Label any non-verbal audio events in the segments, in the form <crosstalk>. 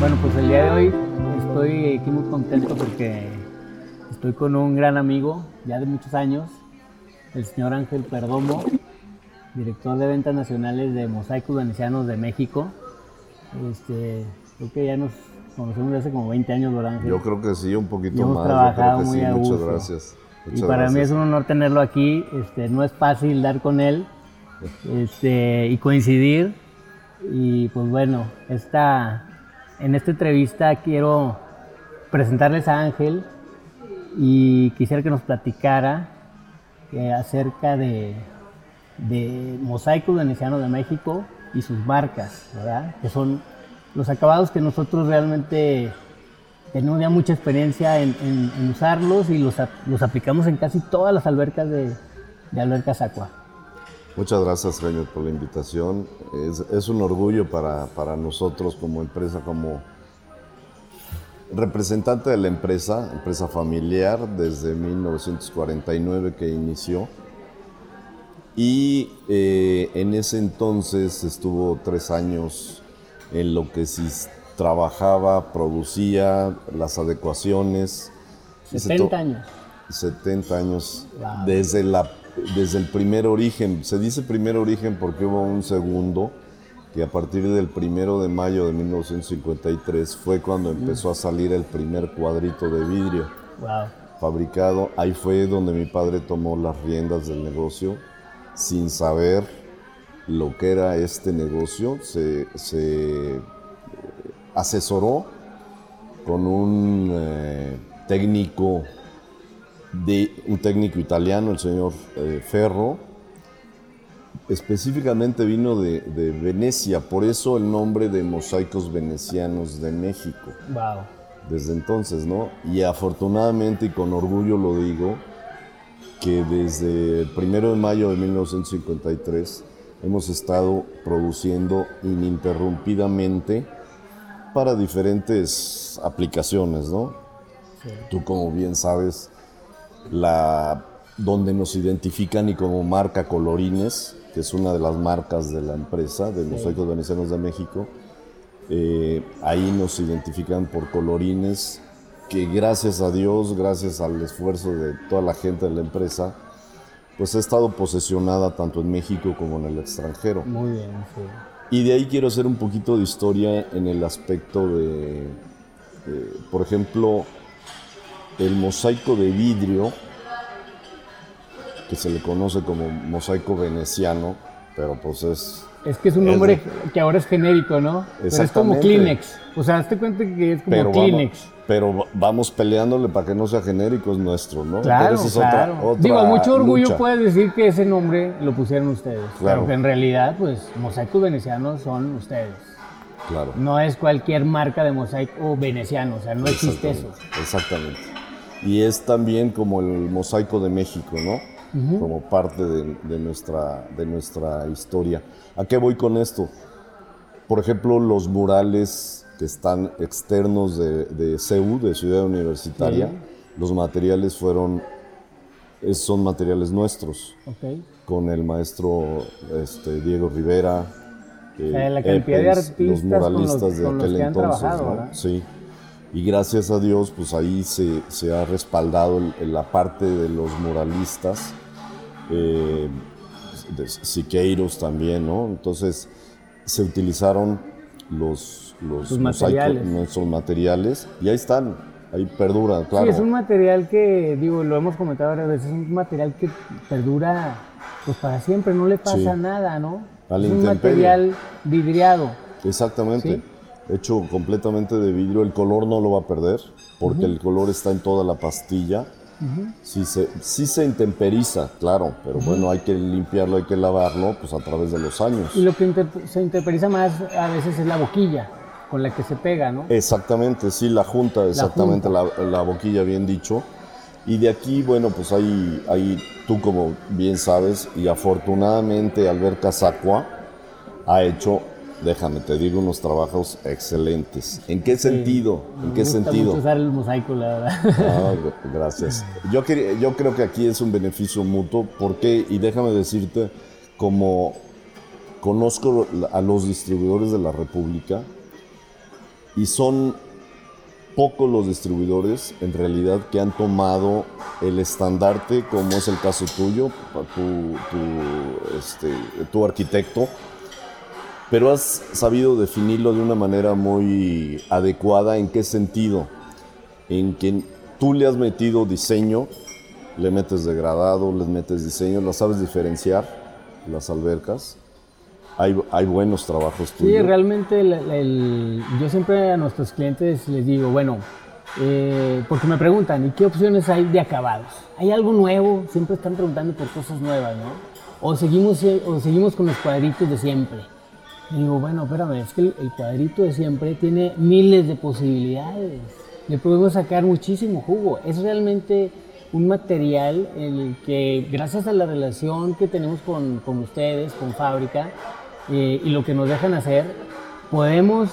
Bueno, pues el día de hoy estoy aquí muy contento porque estoy con un gran amigo ya de muchos años, el señor Ángel Perdomo, director de ventas nacionales de Mosaicos Venecianos de México. Este, creo que ya nos conocemos desde hace como 20 años, ¿verdad, Ángel? Yo creo que sí, un poquito Y hemos más. yo trabajado creo que muy sí. a Muchas gusto. gracias. Y para mí es un honor tenerlo aquí. Este, no es fácil dar con él este, y coincidir. Y pues bueno, esta, en esta entrevista quiero presentarles a Ángel y quisiera que nos platicara eh, acerca de, de Mosaicos Venecianos de México y sus marcas, ¿verdad? Que son los acabados que nosotros realmente tenemos ya mucha experiencia en, en- en usarlos y los, los aplicamos en casi todas las albercas de, de albercas Aqua. Muchas gracias, Jaime, por la invitación. Es, es un orgullo para, para nosotros como empresa, como representante de la empresa, empresa familiar, desde 1949 que inició. Y eh, en ese entonces estuvo tres años en lo que trabajaba, producía las adecuaciones. Y se 70 to- años. 70 años Wow. desde, la, desde el primer origen. Se dice primer origen porque hubo un segundo que a partir del primero de mayo de 1953 fue cuando empezó a salir el primer cuadrito de vidrio Wow. fabricado. Ahí fue donde mi padre tomó las riendas del negocio sin saber lo que era este negocio. Se, se, asesoró con un eh, técnico de un técnico italiano, el señor eh, Ferro. Específicamente vino de, de Venecia, por eso el nombre de Mosaicos Venecianos de México Wow. desde entonces, ¿no? Y afortunadamente y con orgullo lo digo, que desde el primero de mayo de 1953 hemos estado produciendo ininterrumpidamente para diferentes aplicaciones, ¿no? Tú como bien sabes, la, donde nos identifican y como marca Colorines, que es una de las marcas de la empresa, de Mosaicos Venecianos de México, eh, ahí nos identifican por colorines que gracias a Dios, gracias al esfuerzo de toda la gente de la empresa, pues ha estado posesionada tanto en México como en el extranjero. Muy bien, sí. Y de ahí quiero hacer un poquito de historia en el aspecto de, por ejemplo, el mosaico de vidrio, que se le conoce como mosaico veneciano, pero pues es Es que es un Es nombre que ahora es genérico, ¿no? Pero es como. Kleenex. O sea, hazte cuenta que es como pero Kleenex. vamos, pero va- vamos peleándole para que no sea genérico, es nuestro, ¿no? Claro, Pero esa es otra- claro. otra Digo, mucho orgullo lucha. puedes decir que ese nombre lo pusieron ustedes. Claro. Pero que en realidad, pues, mosaicos venecianos son ustedes. Claro. No es cualquier marca de mosaico veneciano, o sea, no existe eso. Exactamente. Y es también como el mosaico de México, ¿no? Como parte de, de nuestra, de nuestra historia. ¿A qué voy con esto? Por ejemplo, los murales que están externos de, de CEU, de Ciudad Universitaria, los materiales fueron, son materiales nuestros, Ok. con el maestro este, Diego Rivera. eh, la cantidad de artistas los con muralistas los- de con los aquel que han entonces. Sí. Y gracias a Dios, pues ahí se, se ha respaldado el- el- la parte de los muralistas, eh, de Siqueiros también, ¿no? Entonces se utilizaron los, materiales. nuestros materiales, y ahí están, ahí perduran, claro. Sí, es un material que, digo, lo hemos comentado varias veces, es un material que perdura pues para siempre, no le pasa Sí. nada, ¿no? Al es un material vidriado. Exactamente. Sí. Hecho completamente de vidrio. El color no lo va a perder porque el color está en toda la pastilla. sí, se, sí se intemperiza, claro, pero bueno, hay que limpiarlo, hay que lavarlo pues a través de los años. Y lo que inter- se interperiza más a veces es la boquilla con la que se pega, ¿no? Exactamente, sí, la junta, exactamente, junta. la, la boquilla bien dicho. Y de aquí, bueno, pues hay, hay, tú como bien sabes, y afortunadamente Alberca Sacua ha hecho déjame, te digo unos trabajos excelentes. ¿En qué sentido? ¿En qué gusta sentido? mucho usar el mosaico, la verdad. Ah, gracias. Yo, creo que aquí es un beneficio mutuo. ¿Por qué? Y déjame decirte, como conozco a los distribuidores de la República, y son pocos los distribuidores en realidad que han tomado el estandarte, como es el caso tuyo, tu, tu, este, tu arquitecto, pero has sabido definirlo de una manera muy adecuada. ¿En qué sentido? En que tú le has metido diseño, le metes degradado, les metes diseño, las sabes diferenciar, las albercas. Hay, hay buenos trabajos tuyos. Sí, realmente el- el- yo siempre a nuestros clientes les digo, bueno, eh, porque me preguntan, ¿y qué opciones hay de acabados? ¿Hay algo nuevo? Siempre están preguntando por cosas nuevas, ¿no? O seguimos, o seguimos con los cuadritos de siempre. Y digo, bueno, espérame, es que el, cuadrito de siempre tiene miles de posibilidades. Le podemos sacar muchísimo jugo. Es realmente un material en el que, gracias a la relación que tenemos con, con ustedes, con fábrica, eh, y lo que nos dejan hacer, podemos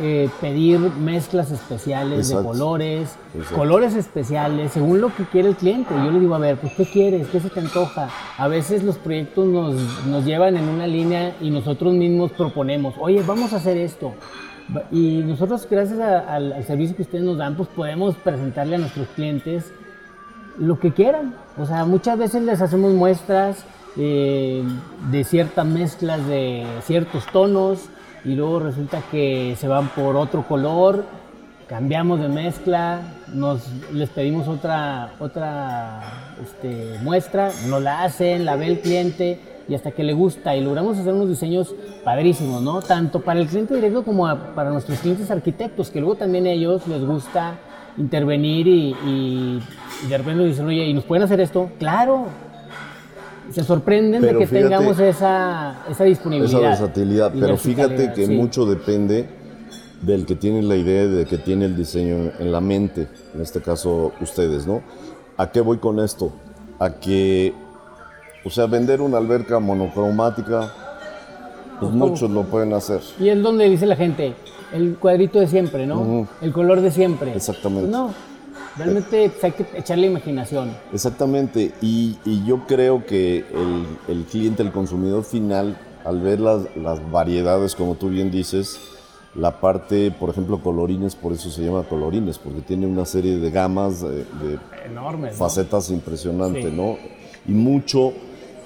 eh, pedir mezclas especiales Exacto. de colores, Exacto. colores especiales, según lo que quiere el cliente. Yo le digo, a ver, pues, ¿qué quieres? ¿Qué se te antoja? A veces los proyectos nos, nos llevan en una línea y nosotros mismos proponemos, oye, vamos a hacer esto. Y nosotros, gracias a- al, al servicio que ustedes nos dan, pues podemos presentarle a nuestros clientes lo que quieran. O sea, muchas veces les hacemos muestras eh, de ciertas mezclas de ciertos tonos y luego resulta que se van por otro color, cambiamos de mezcla, nos, les pedimos otra, otra este, muestra, nos la hacen, la ve el cliente y hasta que le gusta y logramos hacer unos diseños padrísimos, ¿no? Tanto para el cliente directo como para nuestros clientes arquitectos, que luego también a ellos les gusta intervenir y, y- y de repente nos dicen, oye, ¿y nos pueden hacer esto? Claro. Se sorprenden Pero de que fíjate, tengamos esa, esa disponibilidad. Esa versatilidad, pero fíjate que sí. mucho depende del que tiene la idea, de que tiene el diseño en la mente, en este caso ustedes, ¿no? ¿A qué voy con esto? A que, o sea, vender una alberca monocromática, pues muchos lo pueden hacer. Y es donde dice la gente, el cuadrito de siempre, ¿no? Ujú. El color de siempre. Exactamente. No, realmente pues, hay que echarle imaginación. Exactamente, y, y yo creo que el, el cliente, el consumidor final, al ver las, las variedades, como tú bien dices, la parte, por ejemplo, colorines, por eso se llama colorines, porque tiene una serie de gamas, de, de Enorme. ¿no? facetas impresionantes, Sí. ¿no? Y mucho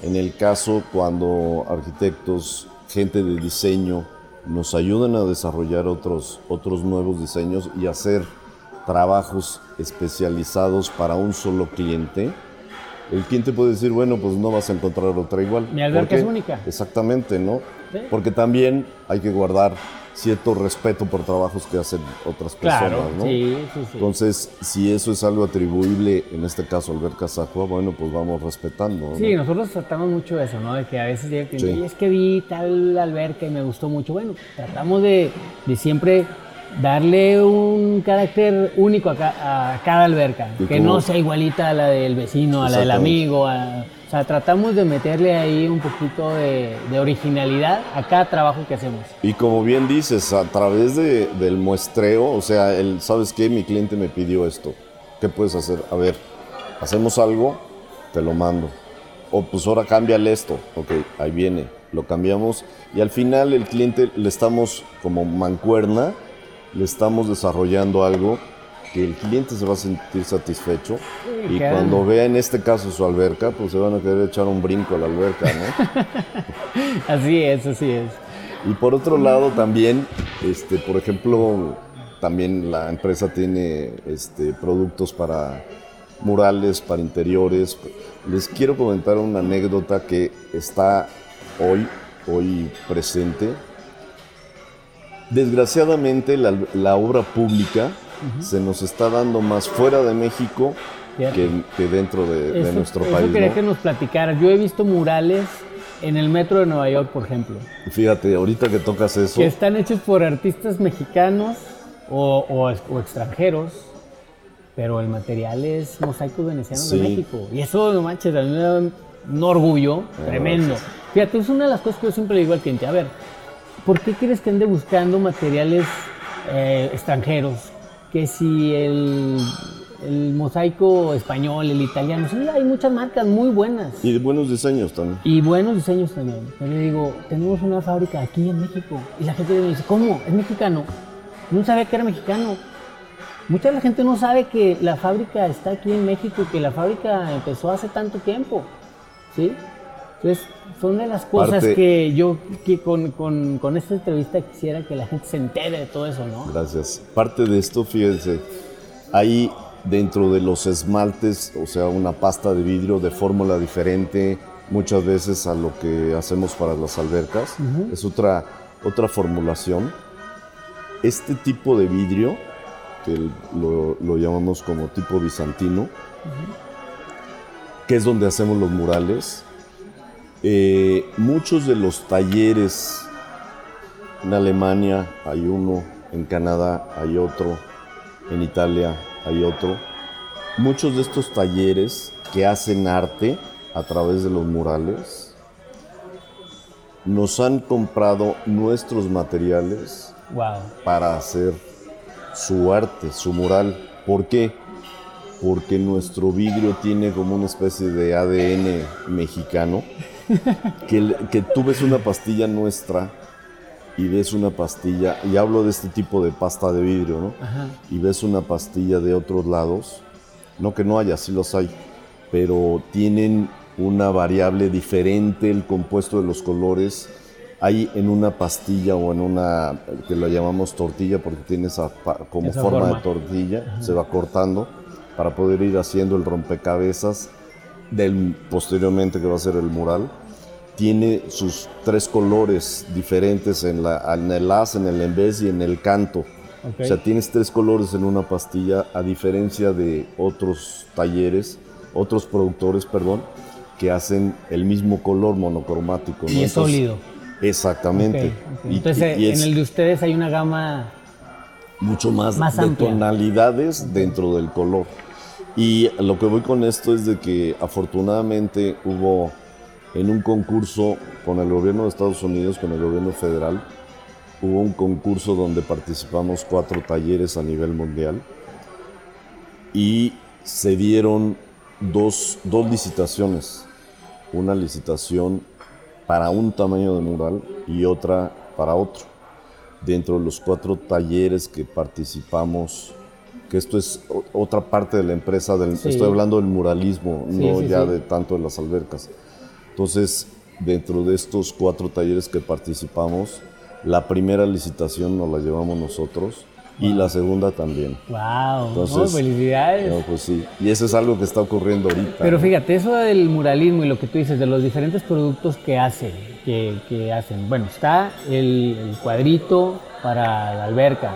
en el caso cuando arquitectos, gente de diseño, nos ayudan a desarrollar otros, otros nuevos diseños y hacer trabajos especializados para un solo cliente. El cliente puede decir, bueno, pues no vas a encontrar otra igual. Mi alberca es única. Exactamente, ¿no? Sí. Porque también hay que guardar cierto respeto por trabajos que hacen otras personas, Claro, ¿no? sí, sí, sí. Entonces, si eso es algo atribuible, en este caso Alberca Sacua, bueno, pues vamos respetando. ¿no? Sí, nosotros tratamos mucho de eso, ¿no? De que a veces llega Sí. "Oye, es que vi tal alberca y me gustó mucho. Bueno, tratamos de, de siempre darle un carácter único a, ca- a cada alberca, ¿Y que cómo? no sea igualita a la del vecino, a la del amigo. a- o sea, tratamos de meterle ahí un poquito de, de originalidad a cada trabajo que hacemos. Y como bien dices, a través de- del muestreo, o sea, el, ¿sabes qué? Mi cliente me pidió esto. ¿Qué puedes hacer? A ver, hacemos algo, te lo mando. O pues ahora cámbiale esto. Ok, ahí viene, lo cambiamos. Y al final el cliente le estamos como mancuerna, le estamos desarrollando algo que el cliente se va a sentir satisfecho. Y cuando vea en este caso su alberca, pues se van a querer echar un brinco a la alberca, ¿no? <laughs> Así es, así es. Y por otro lado también, este, por ejemplo, también la empresa tiene este, productos para murales, para interiores. Les quiero comentar una anécdota que está hoy, hoy presente. Desgraciadamente la, la obra pública se nos está dando más fuera de México que, que dentro de, de Eso- nuestro eso país. quería ¿no? que nos platicara. Yo he visto murales en el metro de Nueva York, por ejemplo. Fíjate, ahorita que tocas eso, que están hechos por artistas mexicanos o, o o extranjeros, pero el material es mosaicos venecianos Sí. de México. Y eso, no manches, a mí me da un orgullo tremendo. Fíjate, es una de las cosas que yo siempre le digo al cliente. A ver, ¿por qué quieres que ande buscando materiales eh, extranjeros? Que si el, el mosaico español, el italiano, sí, hay muchas marcas muy buenas. Y de buenos diseños también. Y buenos diseños también. Pero le digo, tenemos una fábrica aquí en México. Y la gente me dice, ¿cómo? ¿Es mexicano? No sabía que era mexicano. Mucha de la gente no sabe que la fábrica está aquí en México y que la fábrica empezó hace tanto tiempo. ¿Sí? Entonces, son de las cosas Parte- que yo que con, con- con esta entrevista quisiera que la gente se entere de todo eso, ¿no? Gracias. Parte de esto, fíjense, hay dentro de los esmaltes, o sea, una pasta de vidrio de fórmula diferente, muchas veces a lo que hacemos para las albercas. Es otra, otra formulación. Este tipo de vidrio, que lo, lo llamamos como tipo bizantino, que es donde hacemos los murales, eh, muchos de los talleres en Alemania hay uno, en Canadá hay otro, en Italia hay otro. Muchos de estos talleres que hacen arte a través de los murales nos han comprado nuestros materiales Wow. para hacer su arte, su mural. ¿Por qué? Porque nuestro vidrio tiene como una especie de ADN mexicano. Que, que tú ves una pastilla nuestra y ves una pastilla, y hablo de este tipo de pasta de vidrio, ¿no? Ajá. Y ves una pastilla de otros lados, no que no haya, sí los hay, pero tienen una variable diferente, el compuesto de los colores. Hay en una pastilla o en una, que la llamamos tortilla porque tiene esa como Esa forma, forma. de tortilla, se va cortando para poder ir haciendo el rompecabezas del posteriormente que va a ser el mural. Tiene sus tres colores diferentes en, la, en el as, en el embés y en el canto. O sea, tienes tres colores en una pastilla, a diferencia de otros talleres, otros productores, perdón, que hacen el mismo color monocromático. ¿no? Y es sólido. Exactamente. Y- Entonces, y- y es en el de ustedes hay una gama mucho más, Más de amplia. tonalidades dentro del color. Y lo que voy con esto es de que afortunadamente hubo en un concurso con el gobierno de Estados Unidos, con el gobierno federal, hubo un concurso donde participamos cuatro talleres a nivel mundial y se dieron dos, dos licitaciones. Una licitación para un tamaño de mural y otra para otro. Dentro de los cuatro talleres que participamos, que esto es otra parte de la empresa, del, Sí. estoy hablando del muralismo, Sí, no sí, ya de tanto de las albercas. Entonces, dentro de estos cuatro talleres que participamos, la primera licitación nos la llevamos nosotros y la segunda también. Wow, Entonces, felicidades. No, pues sí, y eso es algo que está ocurriendo ahorita. Pero fíjate, eso del muralismo y lo que tú dices, de los diferentes productos que hacen, que, que hacen. Bueno, está el, el cuadrito para la alberca,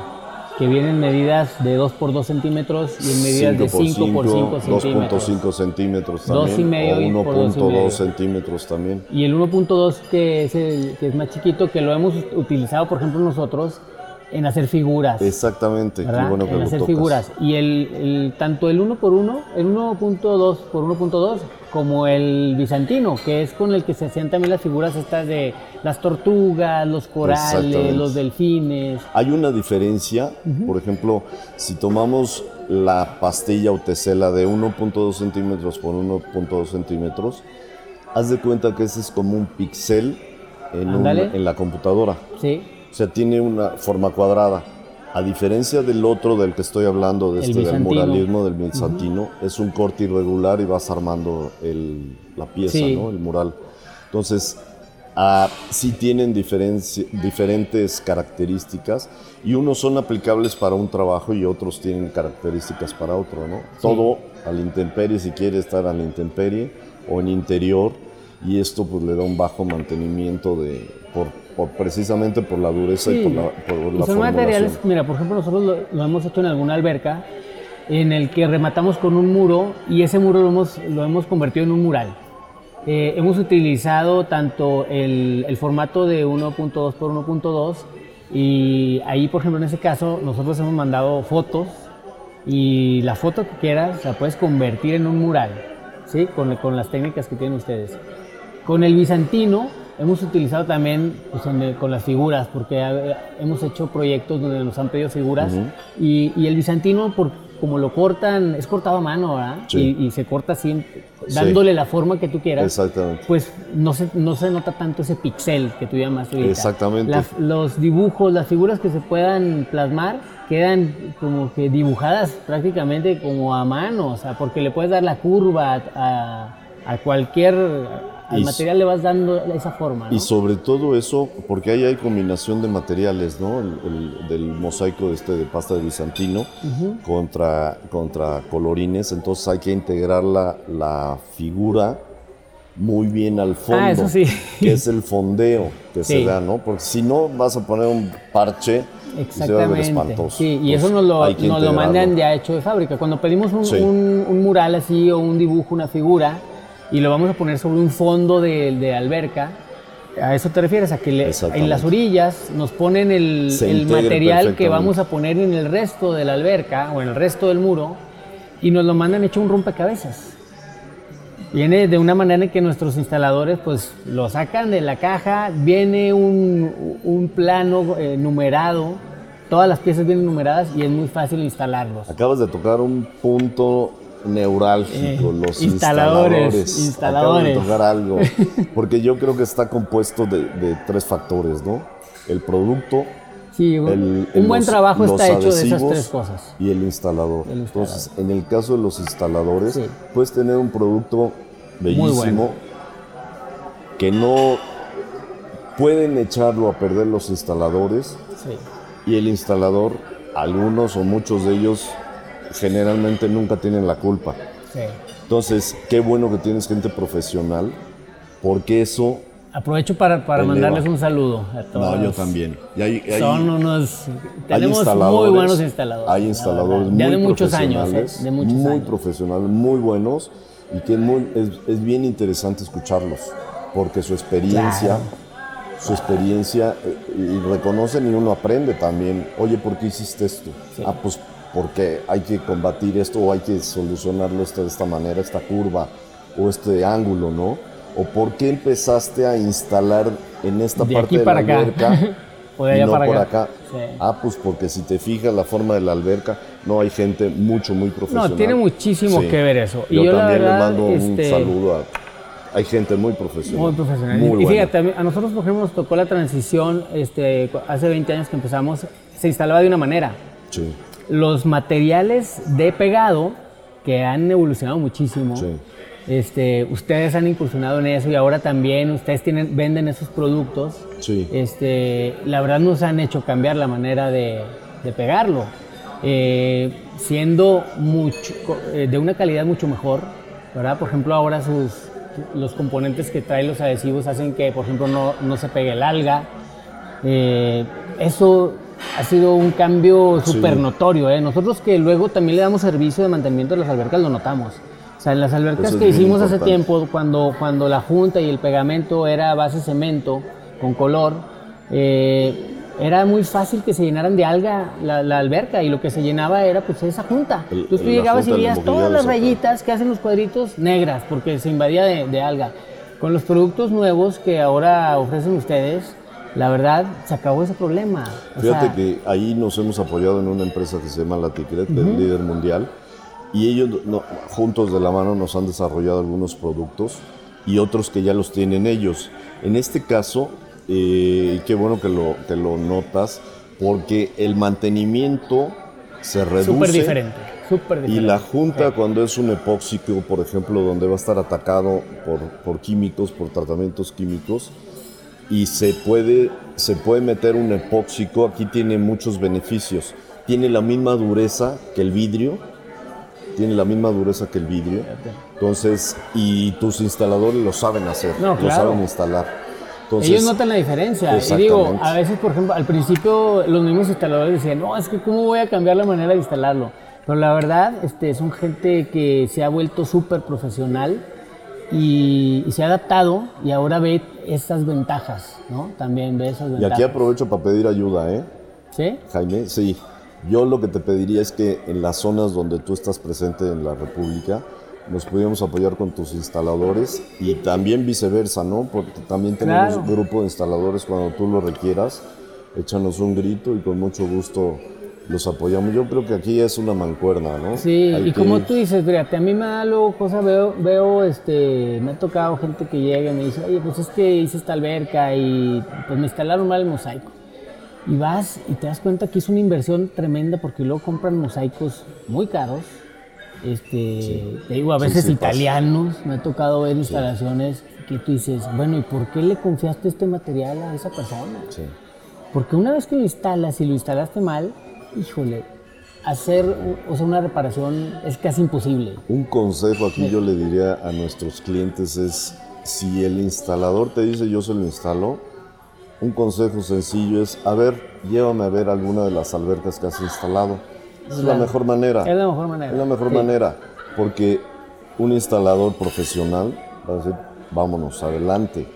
que viene en medidas de 2 por 2 centímetros y en medidas de 5 por 5 centímetros. 2.5 centímetros también. y medio o por dos y medio. 1.2 centímetros también. Y el 1.2 que es el que es más chiquito, que lo hemos utilizado, por ejemplo, nosotros en hacer figuras. Exactamente, qué bueno que en lo hacer tocas. figuras. Y el, el- tanto el 1 por 1 el 1.2 por 1.2, como el bizantino, que es con el que se hacían también las figuras estas de las tortugas, los corales, los delfines. Hay una diferencia, por ejemplo, si tomamos la pastilla o tesela de 1.2 centímetros por 1.2 centímetros, haz de cuenta que ese es como un pixel en, un- en la computadora. Sí, O sea, tiene una forma cuadrada. A diferencia del otro del que estoy hablando, de este, del muralismo, del bizantino, es un corte irregular y vas armando el- la pieza, Sí. ¿no? el mural. Entonces, ah, sí tienen diferentes características y unos son aplicables para un trabajo y otros tienen características para otro, ¿no? Todo al intemperie, si quiere estar al intemperie o en interior y esto pues le da un bajo mantenimiento de, por, por- precisamente por la dureza y Sí. por la, por Y la son materiales, mira, por ejemplo, nosotros lo, lo hemos hecho en alguna alberca en el que rematamos con un muro y ese muro lo hemos, lo hemos convertido en un mural. Eh, hemos utilizado tanto el, el formato de 1.2 por 1.2 y ahí, por ejemplo, en ese caso, nosotros hemos mandado fotos y la foto que quieras la puedes convertir en un mural, ¿sí? Con, con las técnicas que tienen ustedes. Con el bizantino hemos utilizado también pues, el- con las figuras, porque hemos hecho proyectos donde nos han pedido figuras. y, y el bizantino, por, como lo cortan, es cortado a mano, ¿verdad? Sí. Y, y se corta así, dándole la forma que tú quieras. Exactamente. Pues no se, no se nota tanto ese pixel que tú llamas ahorita. Exactamente. Las- los dibujos, las figuras que se puedan plasmar quedan como que dibujadas prácticamente como a mano, o sea, porque le puedes dar la curva a, a cualquier, al Y- material le vas dando esa forma, ¿no? Y sobre todo eso, porque ahí hay combinación de materiales, ¿no? El, el- del mosaico este de pasta de bizantino contra, contra colorines, entonces hay que integrar la, la figura muy bien al fondo, Ah, eso sí. que es el fondeo que Sí. se da, ¿no? Porque si no vas a poner un parche y se va a ver espantoso. Sí, y eso nos lo, nos lo mandan ya hecho de fábrica. Cuando pedimos un, Sí. un- un mural así o un dibujo, una figura, y lo vamos a poner sobre un fondo de, de alberca, ¿a eso te refieres? A que le- en las orillas nos ponen el, material que vamos a poner en el resto de la alberca o en el resto del muro y nos lo mandan hecho un rompecabezas. Viene de una manera en que nuestros instaladores pues lo sacan de la caja, viene un, un plano eh, numerado, todas las piezas vienen numeradas y es muy fácil instalarlos. Acabas de tocar un punto neurálgico, Eh, los instaladores, instaladores. instaladores. Acabas de tocar algo, <laughs> porque yo creo que está compuesto de, de tres factores, ¿no? El producto, Sí, un, el- buen los- trabajo los está hecho de esas tres cosas. y el instalador. El instalador. Entonces, en el caso de los instaladores, Sí. puedes tener un producto bellísimo bueno. que no pueden echarlo a perder los instaladores Sí. y el instalador, algunos o muchos de ellos, generalmente nunca tienen la culpa. sí. Entonces, qué bueno que tienes gente profesional, porque eso... Aprovecho para, para mandarles un saludo a todos. No, yo también. Y hay- hay- Son unos. hay Tenemos muy instaladores, buenos instaladores. Hay la instaladores muy Ya de muchos años, ¿eh? De muchos muy años. profesionales, muy buenos, y que es, muy- es, es bien interesante escucharlos, porque su experiencia, Claro. su experiencia, eh, y reconocen y uno aprende también, oye, ¿por qué hiciste esto? Ah, pues porque hay que combatir esto o hay que solucionarlo esto de esta manera, esta curva o este ángulo, ¿no? ¿O por qué empezaste a instalar en esta De parte de la acá. alberca <laughs> O de y allá no para por acá. acá? Sí. Ah, pues porque si te fijas la forma de la alberca, no hay gente mucho, muy profesional. No, tiene muchísimo Sí. que ver eso. Y yo, yo, también verdad, le mando un este, saludo a... Hay gente muy profesional. Muy profesional. Muy y fíjate, a nosotros, por ejemplo, nos tocó la transición este, hace 20 años que empezamos, se instalaba de una manera. Sí, Los materiales de pegado, que han evolucionado muchísimo, Sí. este, ustedes han incursionado en eso y ahora también ustedes tienen, venden esos productos. sí. Este, la verdad nos han hecho cambiar la manera de, de pegarlo, eh, siendo mucho, eh, de una calidad mucho mejor, ¿verdad? Por ejemplo, ahora sus, los componentes que traen los adhesivos hacen que, por ejemplo, no, no se pegue el alga. Eh, eso ha sido un cambio Sí. súper notorio. ¿eh? Nosotros que luego también le damos servicio de mantenimiento de las albercas lo notamos. O sea, en las albercas es que hicimos hace importante. tiempo, cuando, cuando la junta y el pegamento era a base cemento con color, eh, era muy fácil que se llenaran de alga la, la alberca y lo que se llenaba era pues esa junta. El- Entonces tú llegabas y veías todas las rayitas que hacen los cuadritos negras porque se invadía de, de alga. Con los productos nuevos que ahora ofrecen ustedes, la verdad se acabó ese problema. O Fíjate sea, que ahí nos hemos apoyado en una empresa que se llama Laticret, el líder mundial, y ellos no- juntos de la mano nos han desarrollado algunos productos y otros que ya los tienen ellos. En este caso, eh, qué bueno que lo, que lo notas, porque el mantenimiento se reduce. súper diferente, súper Y la junta, cuando es un epóxico, por ejemplo, donde va a estar atacado por, por químicos, por tratamientos químicos, y se puede, se puede meter un epóxico, aquí tiene muchos beneficios. Tiene la misma dureza que el vidrio, tiene la misma dureza que el vidrio. Entonces, y tus instaladores lo saben hacer, No, lo claro. saben instalar. Entonces, Ellos notan la diferencia. Y digo, a veces, por ejemplo, al principio los mismos instaladores decían, no, es que cómo voy a cambiar la manera de instalarlo. Pero la verdad, este, son gente que se ha vuelto súper profesional y, y se ha adaptado y ahora ve esas ventajas, ¿no? También ve esas y ventajas. aquí aprovecho para pedir ayuda, ¿eh? ¿Sí? Jaime, sí. Yo lo que te pediría es que en las zonas donde tú estás presente en la República, nos pudiéramos apoyar con tus instaladores y también viceversa, ¿no? Porque también tenemos Claro. un grupo de instaladores cuando tú lo requieras, échanos un grito y con mucho gusto los apoyamos. Yo creo que aquí es una mancuerna, ¿no? Sí, Hay y que como tú dices, fíjate, a mí me da luego cosa, veo, veo, este, me ha tocado gente que llega y me dice, oye, pues es que hice esta alberca y pues me instalaron mal el mosaico. Y vas y te das cuenta que es una inversión tremenda porque luego compran mosaicos muy caros. Este, te digo, a Sí, veces sí pasa. italianos, me ha tocado ver instalaciones que tú dices, bueno, ¿y por qué le confiaste este material a esa persona? Sí. Porque una vez que lo instalas y lo instalaste mal, híjole, hacer o sea, una reparación es casi imposible. Un consejo aquí yo le diría a nuestros clientes es, si el instalador te dice yo se lo instalo, un consejo sencillo es, a ver, llévame a ver alguna de las albercas que has instalado. Es la Claro. mejor manera. Es la mejor manera. Es la mejor Sí. manera, porque un instalador profesional va a decir, vámonos, adelante.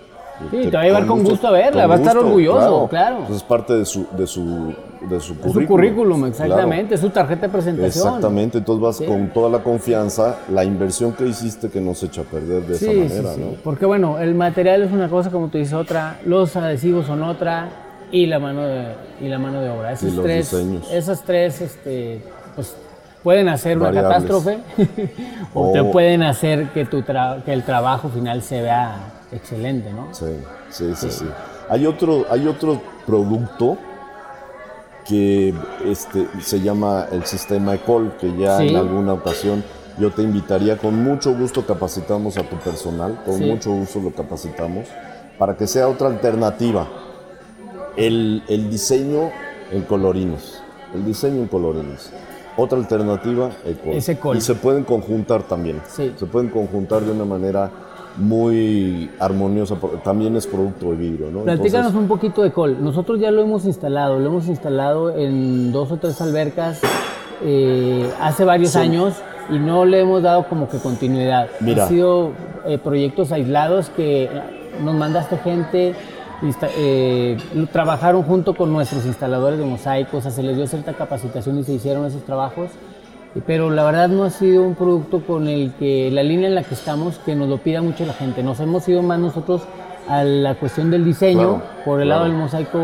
Sí, te va a llevar con gusto a verla, va a estar orgulloso, claro. Pues es parte de su, de su, de su currículum. su currículum, Claro. exactamente, es su tarjeta de presentación. Exactamente, entonces vas Sí. con toda la confianza, la inversión que hiciste que no se echa a perder de Sí, esa manera, sí. ¿no? Porque bueno, el material es una cosa, como tú dices, otra, los adhesivos son otra y la mano de, y la mano de obra. Esos los tres, diseños. esas tres, este, pues pueden hacer una catástrofe <laughs> o te pueden hacer que, tu tra- que el trabajo final se vea excelente, ¿no? Sí, sí, sí, sí. Hay otro, hay otro producto que este, se llama el sistema ECOL, que ya Sí. en alguna ocasión yo te invitaría, con mucho gusto capacitamos a tu personal, con Sí. mucho gusto lo capacitamos, para que sea otra alternativa. El, el diseño en colorines, el diseño en colorines. Otra alternativa, ECOL. Es ECOL. Y se pueden conjuntar también. Sí. Se pueden conjuntar de una manera muy armoniosa, porque también es producto de vidrio, ¿no? Platícanos Entonces, un poquito de Col. Nosotros ya lo hemos instalado, lo hemos instalado en dos o tres albercas eh, hace varios años y no le hemos dado como que continuidad. Mira. Han sido eh, proyectos aislados que nos mandaste gente, insta- eh, trabajaron junto con nuestros instaladores de mosaicos, o sea, se les dio cierta capacitación y se hicieron esos trabajos. Pero la verdad no ha sido un producto con el que la línea en la que estamos que nos lo pida mucho la gente. Nos hemos ido más nosotros a la cuestión del diseño Claro, por el claro, lado del mosaico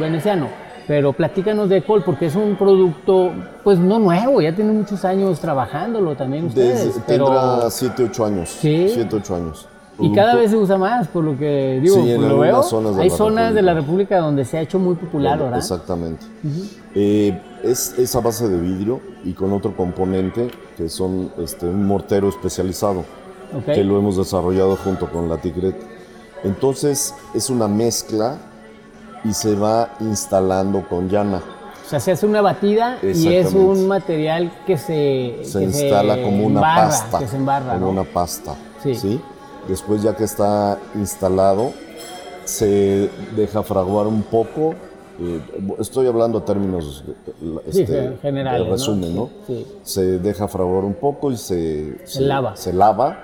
veneciano. Pero platícanos de Col porque es un producto, pues no nuevo, ya tiene muchos años trabajándolo también ustedes. desde- pero, tendrá 7, 8 años. Sí. 7, 8 años. Y cada vez se usa más, por lo que digo, Sí, en pues, lo veo. zonas Hay zonas de la República. República donde se ha hecho muy popular, ¿verdad? Exactamente. Eh, es esa base de vidrio y con otro componente que son este, un mortero especializado Ok. que lo hemos desarrollado junto con la Tigret. Entonces es una mezcla y se va instalando con llana. O sea, se hace una batida y es un material que se, Se que instala como una embarra, pasta. Que se embarra, como ¿no? una pasta. Sí. Sí. Después ya que está instalado, se deja fraguar un poco. eh, estoy hablando a términos eh, Sí, este, generales, de ¿no? resumen, ¿no? Sí. Se deja fraguar un poco y se, Se lava. Se lava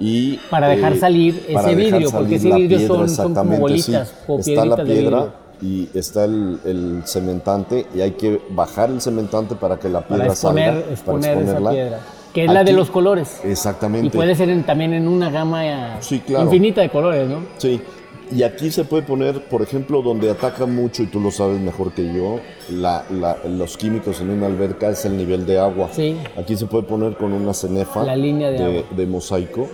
y Para dejar salir ese dejar vidrio, porque salir ese la vidrio piedra, son- son como exactamente, bolitas sí. o Está la piedra y está el, el cementante y hay que bajar el cementante para que la piedra Para exponer, salga, exponer para esa exponerla. piedra. Que es la de los colores. Exactamente. Y puede ser en- también en una gama eh, Sí, claro. infinita de colores, ¿no? Sí, y aquí se puede poner, por ejemplo, donde ataca mucho, y tú lo sabes mejor que yo, la- la- los químicos en una alberca es el nivel de agua. Sí. Aquí se puede poner con una cenefa La línea de mosaico.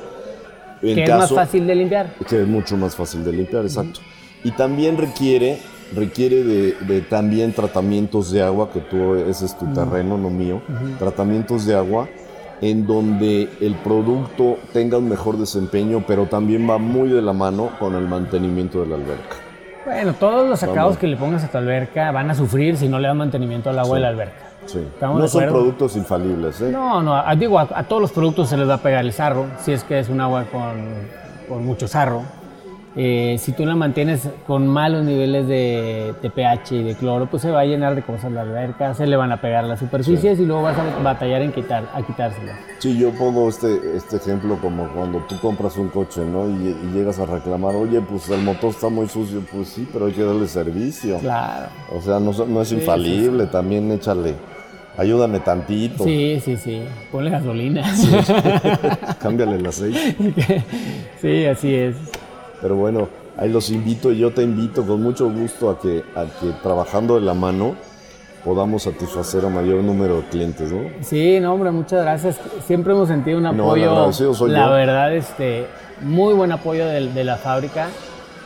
En Que es más fácil de limpiar. Que es mucho más fácil de limpiar, exacto. Y también requiere, requiere de, de también tratamientos de agua, que tú, ese es tu terreno, no mío, tratamientos de agua en donde el producto tenga un mejor desempeño, pero también va muy de la mano con el mantenimiento de la alberca. Bueno, todos los sacados Vamos. que le pongas a tu alberca van a sufrir si no le das mantenimiento al agua de la alberca. Sí. ¿Estamos No son productos infalibles, ¿eh? No, no, digo, a, a todos los productos se les va a pegar el sarro, si es que es un agua con, con mucho sarro. Eh, si tú la mantienes con malos niveles de, de pH y de cloro, pues se va a llenar de cosas la alberca, se le van a pegar las superficies y luego vas a batallar en quitar, a quitárselas. Sí, yo pongo este, este ejemplo como cuando tú compras un coche, ¿no? Y, y llegas a reclamar, oye, pues el motor está muy sucio. Pues sí, pero hay que darle servicio. Claro. O sea, no es infalible, también échale, ayúdame tantito. Sí, sí, sí. Ponle gasolina. <laughs> <laughs> Cámbiale el aceite. sí, así es. Pero bueno, ahí los invito y yo te invito con mucho gusto a que, a que trabajando de la mano podamos satisfacer a mayor número de clientes, ¿no? Sí, no, hombre, muchas gracias. Siempre hemos sentido un No, apoyo, agradecido soy la yo. verdad, este, muy buen apoyo de, de la fábrica.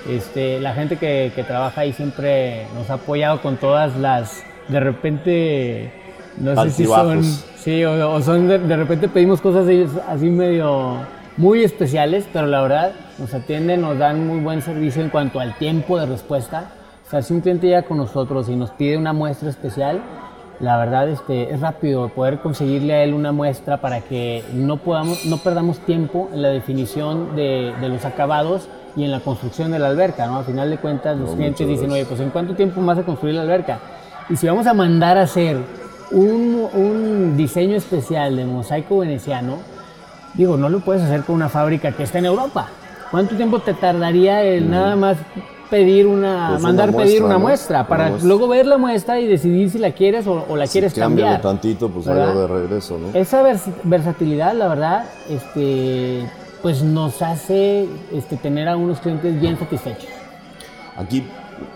Este, la gente que, que trabaja ahí siempre nos ha apoyado con todas las, de repente, no sé si son, sí, o, o son de, de repente pedimos cosas así medio muy especiales, pero la verdad nos atienden, nos dan muy buen servicio en cuanto al tiempo de respuesta. O sea, si un cliente llega con nosotros y nos pide una muestra especial, la verdad este, es rápido poder conseguirle a él una muestra para que no, podamos, no perdamos tiempo en la definición de, de los acabados y en la construcción de la alberca. ¿no? Al final de cuentas, los No, clientes dicen, oye, pues ¿en cuánto tiempo más a construir la alberca? Y si vamos a mandar a hacer un, un diseño especial de mosaico veneciano, digo, no lo puedes hacer con una fábrica que está en Europa. ¿Cuánto tiempo te tardaría el nada más pedir una, Pues una mandar pedir muestra, una ¿no? muestra Una para muestra. luego ver la muestra y decidir si la quieres o, o la quieres Cámbiale cambiar? tantito, pues allá de regreso, ¿no? Esa vers- versatilidad, la verdad, este, pues nos hace este, tener a unos clientes bien satisfechos. Aquí,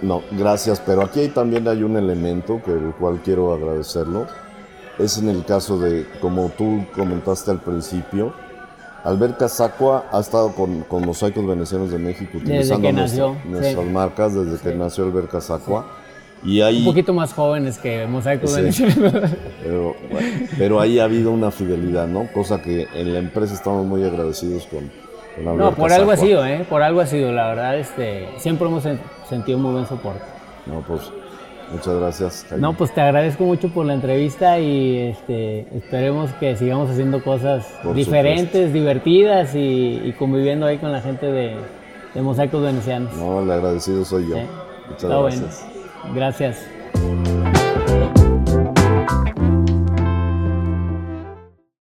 no, gracias, pero aquí también hay un elemento que el cual quiero agradecerlo. Es en el caso de, como tú comentaste al principio, Alberca Sacua ha estado con, con Mosaicos Venecianos de México utilizando nuestra- nuestras sí. marcas desde que nació Alberca Sacua. Y ahí, Un poquito más jóvenes que Mosaico Sí. Veneciano. <laughs> pero, bueno, pero ahí ha habido una fidelidad, ¿no? Cosa que en la empresa estamos muy agradecidos con, con Alberca No, por algo ha sido, ¿eh? Por algo ha sido, la verdad, este, siempre hemos sen- sentido muy buen soporte. No, pues, muchas gracias. Jaime. No, pues te agradezco mucho por la entrevista y este, esperemos que sigamos haciendo cosas Por diferentes, divertidas y, y conviviendo ahí con la gente de, de Mosaicos Venecianos. No, el agradecido soy yo. ¿eh? Muchas Está bueno. gracias. Gracias.